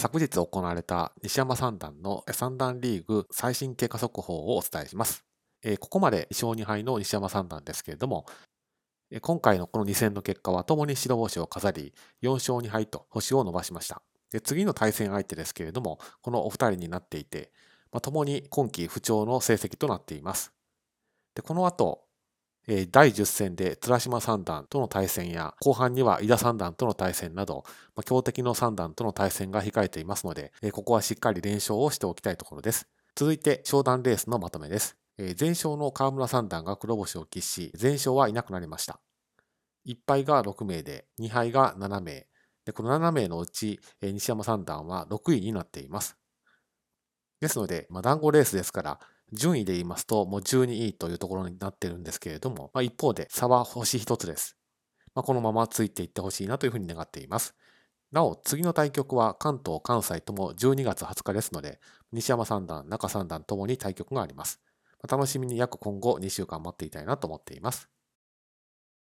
昨日行われた西山三段の三段リーグ最新経過速報をお伝えします。えここまで2勝2敗の西山三段ですけれども、今回のこの2戦の結果は共に白星を飾り、4勝2敗と星を伸ばしました。で次の対戦相手ですけれども、このお二人になっていて、まあ、共に今季不調の成績となっています。でこの後、え第10戦で倉島三段との対戦や、後半には井田三段との対戦など、ま、強敵の三段との対戦が控えていますので、えここはしっかり連勝をしておきたいところです。続いて、商談レースのまとめです。え前勝の河村三段が黒星を喫し、前勝はいなくなりました。1敗が6名で、2敗が7名。でこの7名のうち、え西山三段は6位になっています。ですので、まあ、団子レースですから、順位で言いますと、もう12位というところになってるんですけれども、まあ、一方で差は星一つです。まあ、このままついていってほしいなというふうに願っています。なお、次の対局は関東、関西とも12月20日ですので、西山三段、中三段ともに対局があります。楽しみに約今後2週間待っていたいなと思っています。